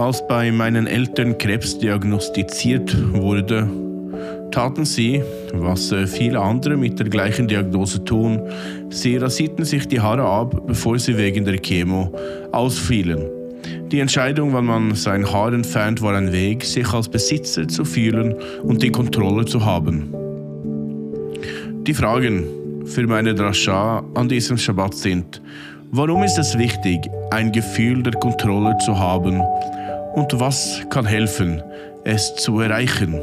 Als bei meinen Eltern Krebs diagnostiziert wurde, taten sie, was äh, viele andere mit der gleichen Diagnose tun, sie rasierten sich die Haare ab, bevor sie wegen der Chemo ausfielen. Die Entscheidung, wann man sein Haar entfernt, war ein Weg, sich als Besitzer zu fühlen und die Kontrolle zu haben. Die Fragen für meine Drascha an diesem Schabbat sind, warum ist es wichtig, ein Gefühl der Kontrolle zu haben und was kann helfen, es zu erreichen?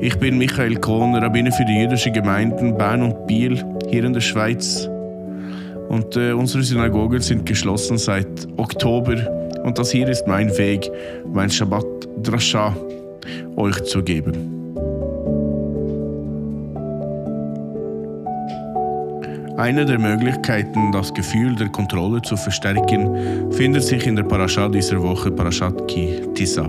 Ich bin Michael Kohn, Rabbiner für die jüdischen Gemeinden Bern und Biel hier in der Schweiz. Und äh, unsere Synagogen sind geschlossen seit Oktober. Und das hier ist mein Weg, mein Shabbat Drasha euch zu geben. Eine der Möglichkeiten, das Gefühl der Kontrolle zu verstärken, findet sich in der Parascha dieser Woche, Parashat Ki Tisa.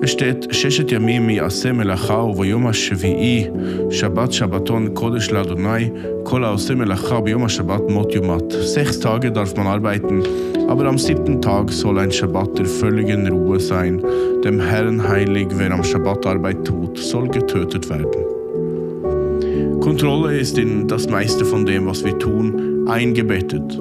Es steht, Sheshet Yamim yaseh melacha uvoyom ha-shevi'i, Shabbat Shabbaton Kodesh Ladonai, kol haoseh melacha biyom ha-shabbat mot yomat. Sechs Tage darf man arbeiten, aber am siebten Tag soll ein Shabbat der völligen Ruhe sein. Dem Herrn heilig, wer am Shabbat Arbeit tut, soll getötet werden. Kontrolle ist in das meiste von dem, was wir tun, eingebettet.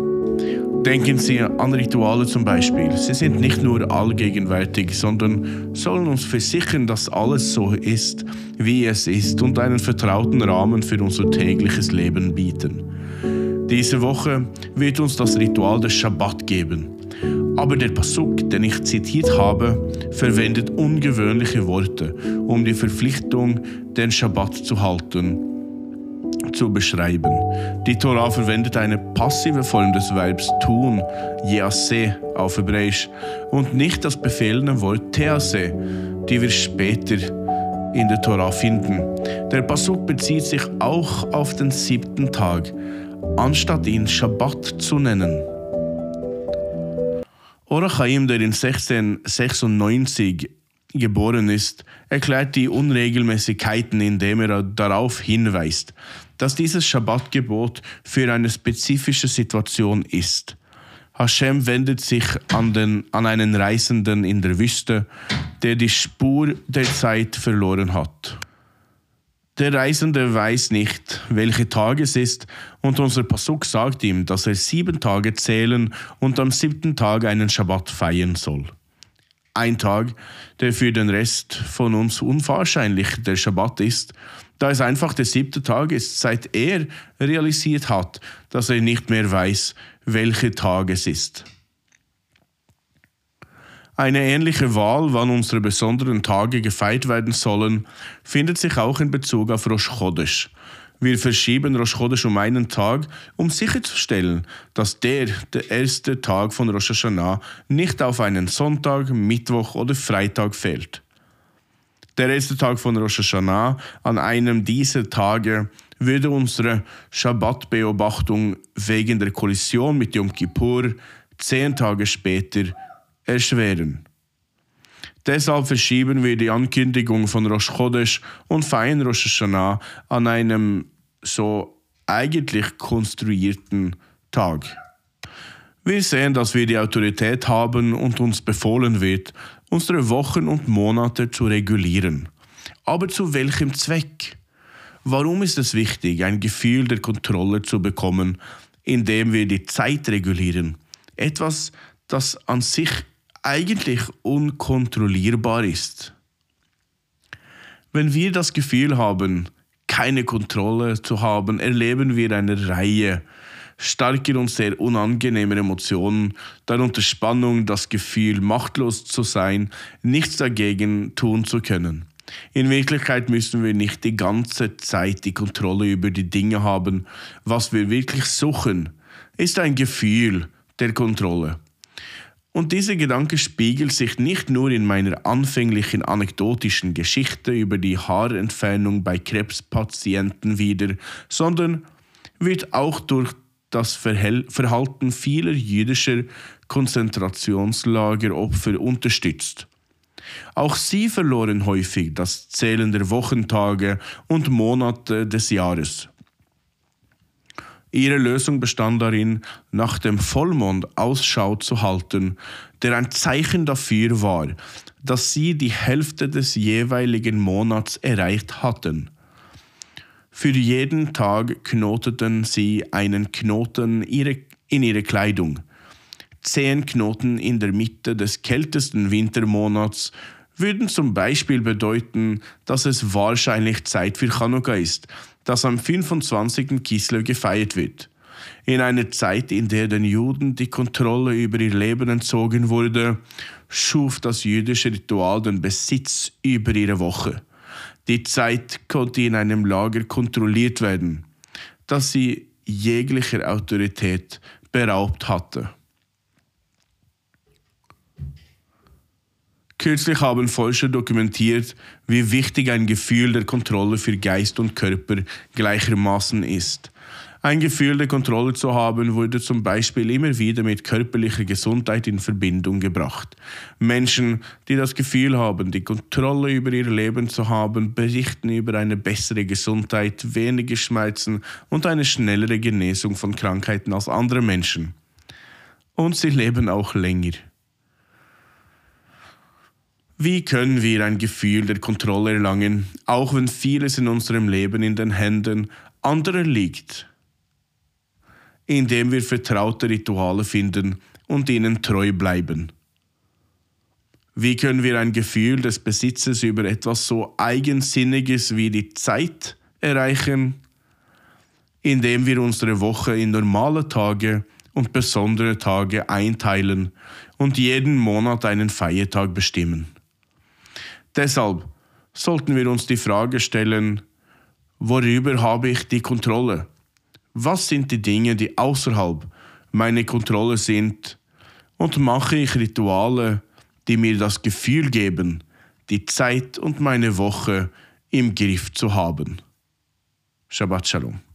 Denken Sie an Rituale zum Beispiel. Sie sind nicht nur allgegenwärtig, sondern sollen uns versichern, dass alles so ist, wie es ist und einen vertrauten Rahmen für unser tägliches Leben bieten. Diese Woche wird uns das Ritual des Schabbat geben. Aber der Pasuk, den ich zitiert habe, verwendet ungewöhnliche Worte, um die Verpflichtung, den Schabbat zu halten zu beschreiben. Die Tora verwendet eine passive Form des Verbs tun, yase auf Hebräisch, und nicht das befehlende Wort tease, die wir später in der Tora finden. Der Pasuk bezieht sich auch auf den siebten Tag, anstatt ihn Shabbat zu nennen. Orachaim, der in 1696 geboren ist, erklärt die Unregelmäßigkeiten, indem er darauf hinweist, dass dieses Schabbatgebot für eine spezifische Situation ist. Hashem wendet sich an, den, an einen Reisenden in der Wüste, der die Spur der Zeit verloren hat. Der Reisende weiß nicht, welche Tag es ist, und unser Pasuk sagt ihm, dass er sieben Tage zählen und am siebten Tag einen Schabbat feiern soll. Ein Tag, der für den Rest von uns unwahrscheinlich der Schabbat ist, da es einfach der siebte Tag ist, seit er realisiert hat, dass er nicht mehr weiß, welcher Tag es ist. Eine ähnliche Wahl, wann unsere besonderen Tage gefeiert werden sollen, findet sich auch in Bezug auf Rosh Chodesh. Wir verschieben Rosh Chodesh um einen Tag, um sicherzustellen, dass der, der erste Tag von Rosh Hashanah, nicht auf einen Sonntag, Mittwoch oder Freitag fällt. Der erste Tag von Rosh Hashanah, an einem dieser Tage, würde unsere Shabbat-Beobachtung wegen der Kollision mit Yom Kippur zehn Tage später erschweren. Deshalb verschieben wir die Ankündigung von Rosh Chodesh und feiern Rosh Hashanah an einem so eigentlich konstruierten Tag. Wir sehen, dass wir die Autorität haben und uns befohlen wird, unsere Wochen und Monate zu regulieren. Aber zu welchem Zweck? Warum ist es wichtig, ein Gefühl der Kontrolle zu bekommen, indem wir die Zeit regulieren? Etwas, das an sich eigentlich unkontrollierbar ist. Wenn wir das Gefühl haben, keine Kontrolle zu haben, erleben wir eine Reihe starker und sehr unangenehmer Emotionen, darunter Spannung, das Gefühl, machtlos zu sein, nichts dagegen tun zu können. In Wirklichkeit müssen wir nicht die ganze Zeit die Kontrolle über die Dinge haben. Was wir wirklich suchen, ist ein Gefühl der Kontrolle. Und dieser Gedanke spiegelt sich nicht nur in meiner anfänglichen anekdotischen Geschichte über die Haarentfernung bei Krebspatienten wider, sondern wird auch durch das Verhalten vieler jüdischer Konzentrationslageropfer unterstützt. Auch sie verloren häufig das Zählen der Wochentage und Monate des Jahres. Ihre Lösung bestand darin, nach dem Vollmond Ausschau zu halten, der ein Zeichen dafür war, dass sie die Hälfte des jeweiligen Monats erreicht hatten. Für jeden Tag knoteten sie einen Knoten in ihre Kleidung. Zehn Knoten in der Mitte des kältesten Wintermonats würden zum Beispiel bedeuten, dass es wahrscheinlich Zeit für Chanukka ist, das am 25. Kislev gefeiert wird. In einer Zeit, in der den Juden die Kontrolle über ihr Leben entzogen wurde, schuf das jüdische Ritual den Besitz über ihre Woche. Die Zeit konnte in einem Lager kontrolliert werden, das sie jeglicher Autorität beraubt hatte. Kürzlich haben Forscher dokumentiert, wie wichtig ein Gefühl der Kontrolle für Geist und Körper gleichermaßen ist. Ein Gefühl der Kontrolle zu haben, wurde zum Beispiel immer wieder mit körperlicher Gesundheit in Verbindung gebracht. Menschen, die das Gefühl haben, die Kontrolle über ihr Leben zu haben, berichten über eine bessere Gesundheit, weniger Schmerzen und eine schnellere Genesung von Krankheiten als andere Menschen. Und sie leben auch länger. Wie können wir ein Gefühl der Kontrolle erlangen, auch wenn vieles in unserem Leben in den Händen anderer liegt? Indem wir vertraute Rituale finden und ihnen treu bleiben. Wie können wir ein Gefühl des Besitzes über etwas so Eigensinniges wie die Zeit erreichen? Indem wir unsere Woche in normale Tage und besondere Tage einteilen und jeden Monat einen Feiertag bestimmen. Deshalb sollten wir uns die Frage stellen, worüber habe ich die Kontrolle? Was sind die Dinge, die außerhalb meiner Kontrolle sind? Und mache ich Rituale, die mir das Gefühl geben, die Zeit und meine Woche im Griff zu haben? Shabbat Shalom.